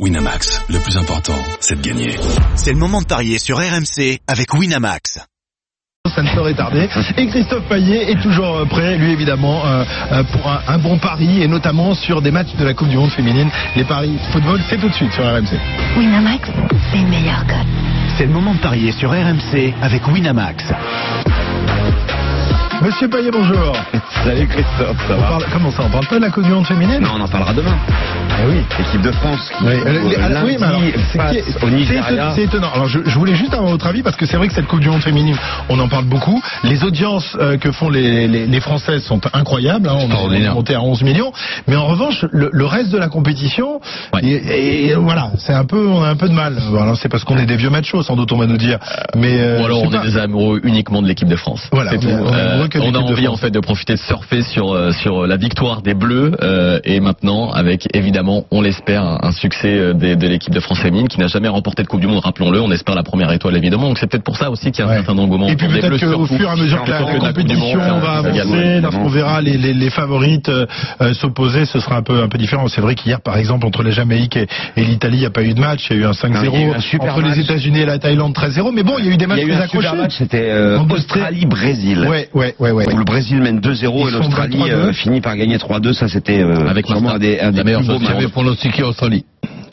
Winamax, le plus important, c'est de gagner. C'est le moment de parier sur RMC avec Winamax. Ça ne saurait tarder. Et Christophe Payet est toujours prêt, lui évidemment, euh, euh, pour un, un bon pari, et notamment sur des matchs de la Coupe du Monde féminine. Les paris football, c'est tout de suite sur RMC. Winamax, les meilleurs codes. C'est le moment de parier sur RMC avec Winamax. Monsieur Payet, bonjour. Salut Christophe, ça On va parle- comment ça, on parle pas de la Coupe du Monde féminine Non, on en parlera demain. Eh oui. L'équipe de France qui Oui, oui, c'est Nigeria. c'est étonnant. Alors, je, je voulais juste avoir votre avis parce que c'est vrai que cette Coupe du Monde féminine, on en parle beaucoup. Les audiences euh, que font les, les, les Françaises sont incroyables. Hein, on est monté à 11 millions. Mais en revanche, le, le reste de la compétition, et, et voilà, c'est un peu, on a un peu de mal. Alors, c'est parce qu'on est des vieux machos, sans doute on va nous dire. Mais euh, Ou alors on est des amoureux uniquement de l'équipe de France. Voilà, C'est tout. Euh, que de on a de envie en fait de profiter de surfer sur euh, sur la victoire des Bleus euh, et maintenant avec évidemment on l'espère un, un succès euh, des- de l'équipe de France féminine qui n'a jamais remporté de Coupe du Monde. Rappelons-le, on espère la première étoile évidemment. Donc c'est peut-être pour ça aussi qu'il y a un Ouais. certain engouement. Et puis peut-être qu'au fur et à mesure que la, la compétition Monde, va avancer, lorsqu'on verra les, les, les favorites euh, euh, s'opposer, ce sera un peu un peu différent. C'est vrai qu'hier, par exemple, entre la Jamaïque et, et l'Italie, il n'y a pas eu de match. Il y a eu un Non, il y a eu 5-0 un super entre match. les États-Unis et la Thaïlande, 13-0. Mais bon, il y a eu des Il matchs y a eu très accrochés. match, c'était euh, Australie-Brésil. Ouais, ouais, ouais, ouais. Où le Brésil mène 2-0 Ils et l'Australie bas 3-2. euh, finit par gagner 3-2. Ça, c'était euh, Avec vraiment un des, un des La meilleure plus beaux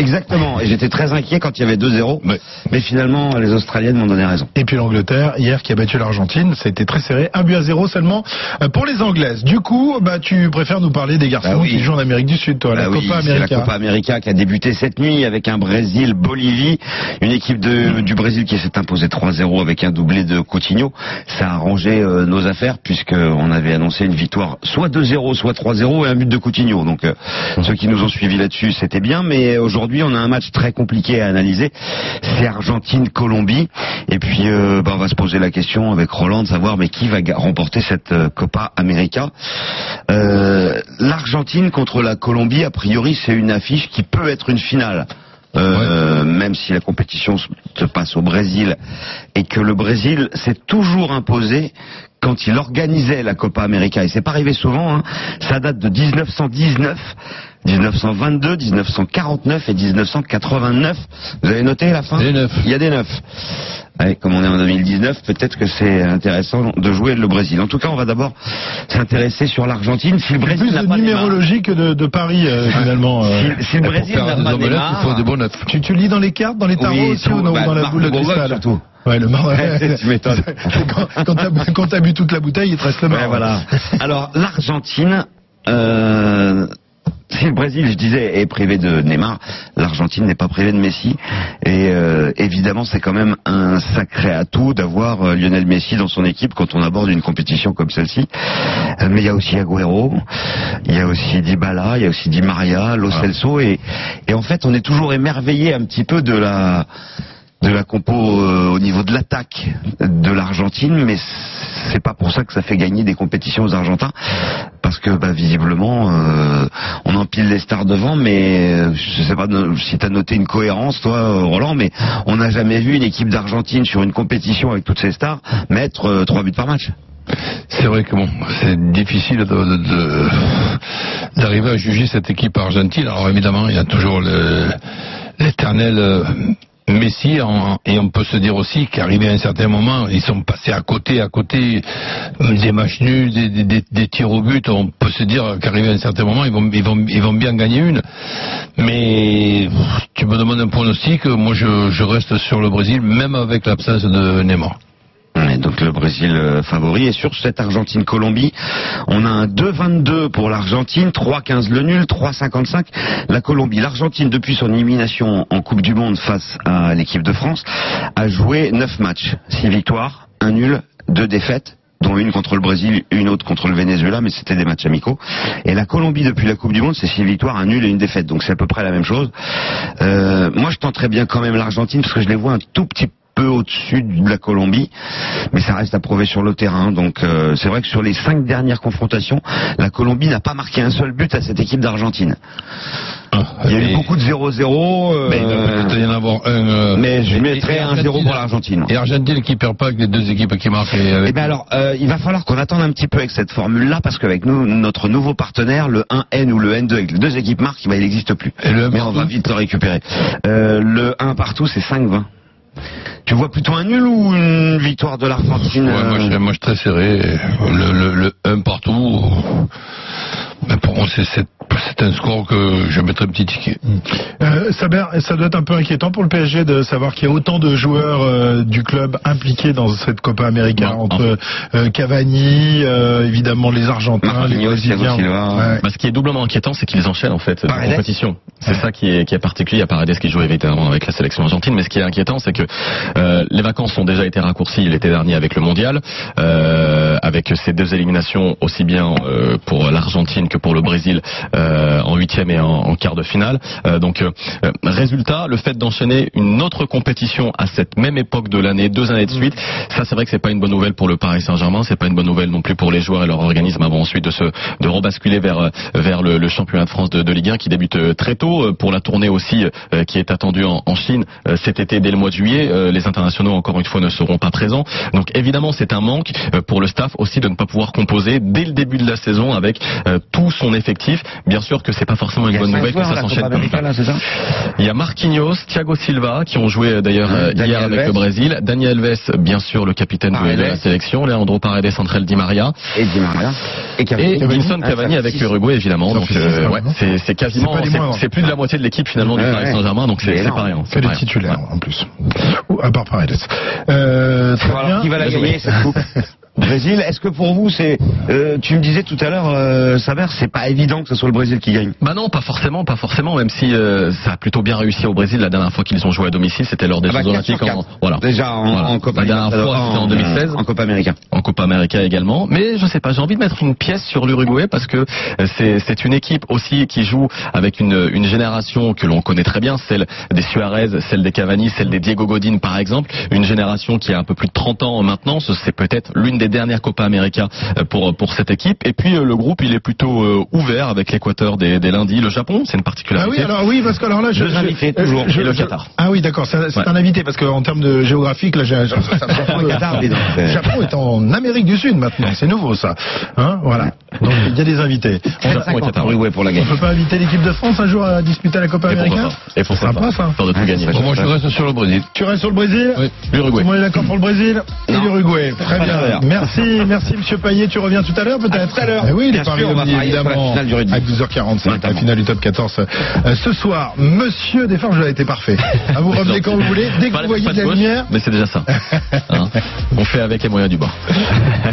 Exactement. Et j'étais très inquiet quand il y avait 2-0. Ouais. Mais finalement, les Australiennes m'ont donné raison. Et puis l'Angleterre, hier, qui a battu l'Argentine, ça a été très serré, un but à zéro seulement euh, pour les Anglaises. Du coup, bah, tu préfères nous parler des garçons Bah oui. qui jouent en Amérique du Sud, toi, la Bah oui, Copa c'est la América. Copa América qui a débuté cette nuit avec un Brésil-Bolivie, une équipe de, du Brésil qui s'est imposée 3-0 avec un doublé de Coutinho. Ça a arrangé euh, nos affaires puisque on avait annoncé une victoire soit 2-0, soit 3-0 et un but de Coutinho. Donc euh, ceux qui nous ont suivis là-dessus, c'était bien. Mais aujourd'hui, on a un match très compliqué à analyser. C'est Argentine-Colombie. Et puis, euh, bah, on va se poser la question avec Roland de savoir mais qui va remporter cette euh, Copa América? Euh, L'Argentine contre la Colombie, a priori, c'est une affiche qui peut être une finale. Euh, Même si la compétition se passe au Brésil et que le Brésil s'est toujours imposé quand il organisait la Copa América. Et c'est pas arrivé souvent. Hein. Ça date de 1919. 1922, 1949 et 1989. Vous avez noté la fin? Il y a des neufs. Ouais, comme on est en 2019, peut-être que c'est intéressant de jouer le Brésil. En tout cas, on va d'abord s'intéresser sur l'Argentine. Si le C'est Brésil plus n'a de pas Neymar- numérologie que de, de Paris, euh, finalement. euh. si, si le Brésil n'a pas des il faut des bons neufs. Tu, tu lis dans les cartes, dans les tarots Oui, aussi ou non, bah, dans la boule de cristal surtout. Ouais, le mar... Ouais, tu m'étonnes. quand quand t'as quand t'as bu toute la bouteille, il te reste le mar. Ouais, voilà. Alors l'Argentine, euh, si le Brésil, je disais, est privé de Neymar, l'Argentine n'est pas privée de Messi. Et euh, évidemment, c'est quand même un sacré atout d'avoir euh, Lionel Messi dans son équipe quand on aborde une compétition comme celle-ci. Euh, mais il y a aussi Agüero, il y a aussi Dybala, il y a aussi Di Maria, Lo Celso. Et, et en fait, on est toujours émerveillé un petit peu de la de la compo euh, au niveau de l'attaque de l'Argentine, mais c'est pas pour ça que ça fait gagner des compétitions aux Argentins, parce que bah, visiblement euh, on empile les stars devant, mais euh, je sais pas si t'as noté une cohérence toi, Roland, mais on n'a jamais vu une équipe d'Argentine sur une compétition avec toutes ces stars mettre trois buts par match. C'est vrai que bon, c'est difficile d'arriver à juger cette équipe argentine. Alors évidemment, il y a toujours l'éternel Messi, en- et on peut se dire aussi qu'arrivé à un certain moment, ils sont passés à côté, à côté euh, des matchs nuls, des, tirs au but. On peut se dire qu'arrivé à un certain moment, ils vont, ils vont, ils vont bien gagner une. Mais tu me demandes un pronostic, moi je, je reste sur le Brésil, même avec l'absence de Neymar. Donc le Brésil euh, favori. Et sur cette Argentine-Colombie, on a un 2-22 pour l'Argentine, 3-15 le nul, 3-55 la Colombie. L'Argentine, depuis son élimination en Coupe du Monde face à l'équipe de France, a joué 9 matchs, 6 victoires, 1 nul, 2 défaites dont une contre le Brésil, une autre contre le Venezuela, mais c'était des matchs amicaux. Et la Colombie, depuis la Coupe du Monde, c'est six victoires, un nul et une défaite. Donc c'est à peu près la même chose. Euh, moi, je tenterais bien quand même l'Argentine, parce que je les vois un tout petit peu au-dessus de la Colombie, mais ça reste à prouver sur le terrain. Donc euh, c'est vrai que sur les cinq dernières confrontations, la Colombie n'a pas marqué un seul but à cette équipe d'Argentine. Il y a eu beaucoup de 0-0. euh, Mais il y en avoir un. euh, mais je et- mettrais et un 0 pour l'Argentine. Et l'Argentine qui perd pas avec les deux équipes qui marquent. et avec- Eh bien alors, euh, il va falloir qu'on attende un petit peu avec cette formule-là, parce qu'avec nous, notre nouveau partenaire, le 1N ou le N2, avec les deux équipes marques, bah, il n'existe plus. Et le Mais on va vite le récupérer. Le 1 partout, c'est 5-20. Tu vois plutôt un nul ou une victoire de l'Argentine Ouais, moi, je, moi, je suis très serré. Le, le, 1 partout. Pour moi, c'est, c'est, c'est un score que je mettrais un petit ticket. Euh, Saber, ça doit être un peu inquiétant pour le PSG de savoir qu'il y a autant de joueurs euh, du club impliqués dans cette Copa América entre euh, Cavani, euh, évidemment les Argentins, les Marquinhos, Brésiliens. Ouais. Bah, ce qui est doublement inquiétant, c'est qu'ils enchaînent en fait la compétition. C'est ça qui est, qui est particulier. Il y a Paredes qui joue évidemment avec la sélection argentine, mais ce qui est inquiétant, c'est que euh, les vacances ont déjà été raccourcies l'été dernier avec le mondial, euh, avec ces deux éliminations aussi bien euh, pour l'Argentine que pour le Brésil euh, en huitième et en, quart de finale. Euh, donc euh, euh, résultat, le fait d'enchaîner une autre compétition à cette même époque de l'année, deux années de suite, ça c'est vrai que c'est pas une bonne nouvelle pour le Paris Saint-Germain, c'est pas une bonne nouvelle non plus pour les joueurs et leur organisme avant ensuite de se de rebasculer vers euh, vers le, championnat de France de, Ligue 1 qui débute euh, très tôt euh, pour la tournée aussi euh, qui est attendue en, Chine euh, cet été dès le mois de juillet. Euh, Les internationaux encore une fois ne seront pas présents, donc évidemment c'est un manque euh, pour le staff aussi de ne pas pouvoir composer dès le début de la saison avec euh, tout son effectif. Sûr que c'est pas forcément une bonne nouvelle que ça s'enchaîne comme ça. là, c'est ça Il y a Marquinhos, Thiago Silva qui ont joué euh, d'ailleurs euh, hier avec Alves. le Brésil, Daniel Alves bien sûr le capitaine de, de la sélection, Leandro Paredes, Central Di Maria Et Di Maria. Et Cavani. Edinson Ah, Cavani avec l'Uruguay évidemment. Donc euh, ouais, c'est quasiment C'est plus de la moitié de l'équipe finalement du Paris. Saint-Germain donc C'est pas rien. C'est des titulaires en plus. Ou, à part Paredes. Euh, bien. qui va la Bien gagner cette coupe? Brésil. Est-ce que pour vous c'est euh, Tu me disais tout à l'heure, euh, Saber, c'est pas évident que ce soit le Brésil qui gagne. Bah non, pas forcément, pas forcément, même si euh, ça a plutôt bien réussi au Brésil la dernière fois qu'ils ont joué à domicile, c'était lors des Ah bah, Jeux Olympiques en voilà. Déjà en, Voilà. en Copa La dernière fois, c'était en 2016. En Copa América. en Copa América également. Mais je sais pas, j'ai envie de mettre une pièce sur l'Uruguay parce que euh, c'est c'est une équipe aussi qui joue avec une, une génération que l'on connaît très bien, celle des Suarez, celle des Cavani, celle des Diego Godin par exemple, une génération qui a un peu plus de 30 ans maintenant, Ce- c'est peut-être l'une des dernières Copa América euh, pour pour cette équipe. Et puis euh, le groupe, il est plutôt euh, ouvert avec l'Équateur des, des lundis, le Japon, c'est une Ah particularité. oui, alors oui, parce que alors là, je, je- euh, toujours. je- Et le je- Qatar. Ah oui, d'accord, c'est Ouais. un invité parce qu'en termes de géographique, là, j'ai- ça me surprend Japon et Qatar, dis donc. Le Japon est en Amérique du Sud maintenant, c'est nouveau ça. Hein, voilà. Donc il y a des invités. On, Japon et 50 Qatar. pour pour la on gagne. peut pas inviter l'équipe de France un jour à disputer la Copa América pas Et pas ça. De tout Ouais, gagner. ça serait Moi, je reste sur le Brésil. Tu restes sur le Brésil Oui. L'Uruguay. Tout le monde est d'accord pour le Brésil et l'Uruguay. Très Pas bien. Merci, merci Monsieur Payet. Tu reviens tout à l'heure peut-être À tout à l'heure. Eh oui, les paris la évidemment. finale du rugby. À 12h45, la finale du top 14. Euh, ce soir, Monsieur Desforges a été parfait. À vous revenez quand vous voulez. Dès que Pas vous voyez de la gauche, lumière. Mais c'est déjà ça. Hein On fait avec les moyens du bord.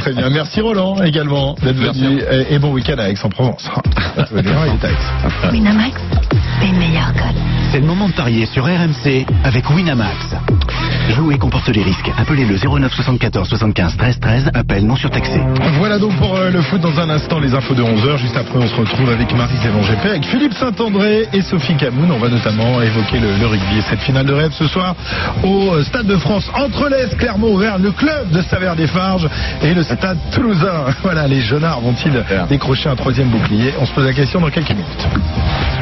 Très bien. Merci Roland également d'être venu. Et, et bon week-end à Aix-en-Provence. Tous les deux, il est à Aix. Winamax, les meilleurs codes. C'est le moment de parier sur RMC avec Winamax. Jouer comporte les risques. Appelez le 09 74 75 13 13. Appel non surtaxé. Voilà donc pour euh, le foot dans un instant, les infos de 11h. Juste après, on se retrouve avec Marie-Zévan GP, avec Philippe Saint-André et Sophie Camoun. On va notamment évoquer le, le rugby et cette finale de rêve ce soir au euh, Stade de France entre l'Est, Clermont-Auvergne, le club de Saverne-des-Farges et le Stade Toulousain. Voilà, les Jeunards vont-ils décrocher un troisième bouclier? On se pose la question dans quelques minutes.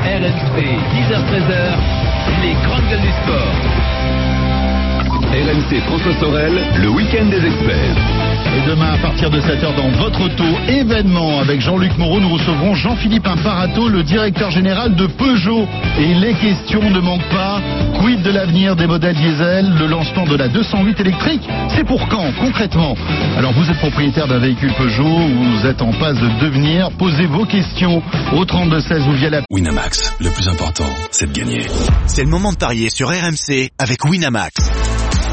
RMC, 10h-13h, les grandes gueules du sport. RMC François Sorel, le week-end des experts. Et demain, à partir de 7h, dans votre auto, événement avec Jean-Luc Moreau, nous recevrons Jean-Philippe Imparato, le directeur général de Peugeot. Et les questions ne manquent pas. Quid de l'avenir des modèles diesel Le lancement de la 208 électrique? C'est pour quand, concrètement? Alors, vous êtes propriétaire d'un véhicule Peugeot ou vous êtes en passe de devenir? Posez vos questions au 3216 ou via la Winamax, le plus important, c'est de gagner. C'est le moment de parier sur RMC avec Winamax.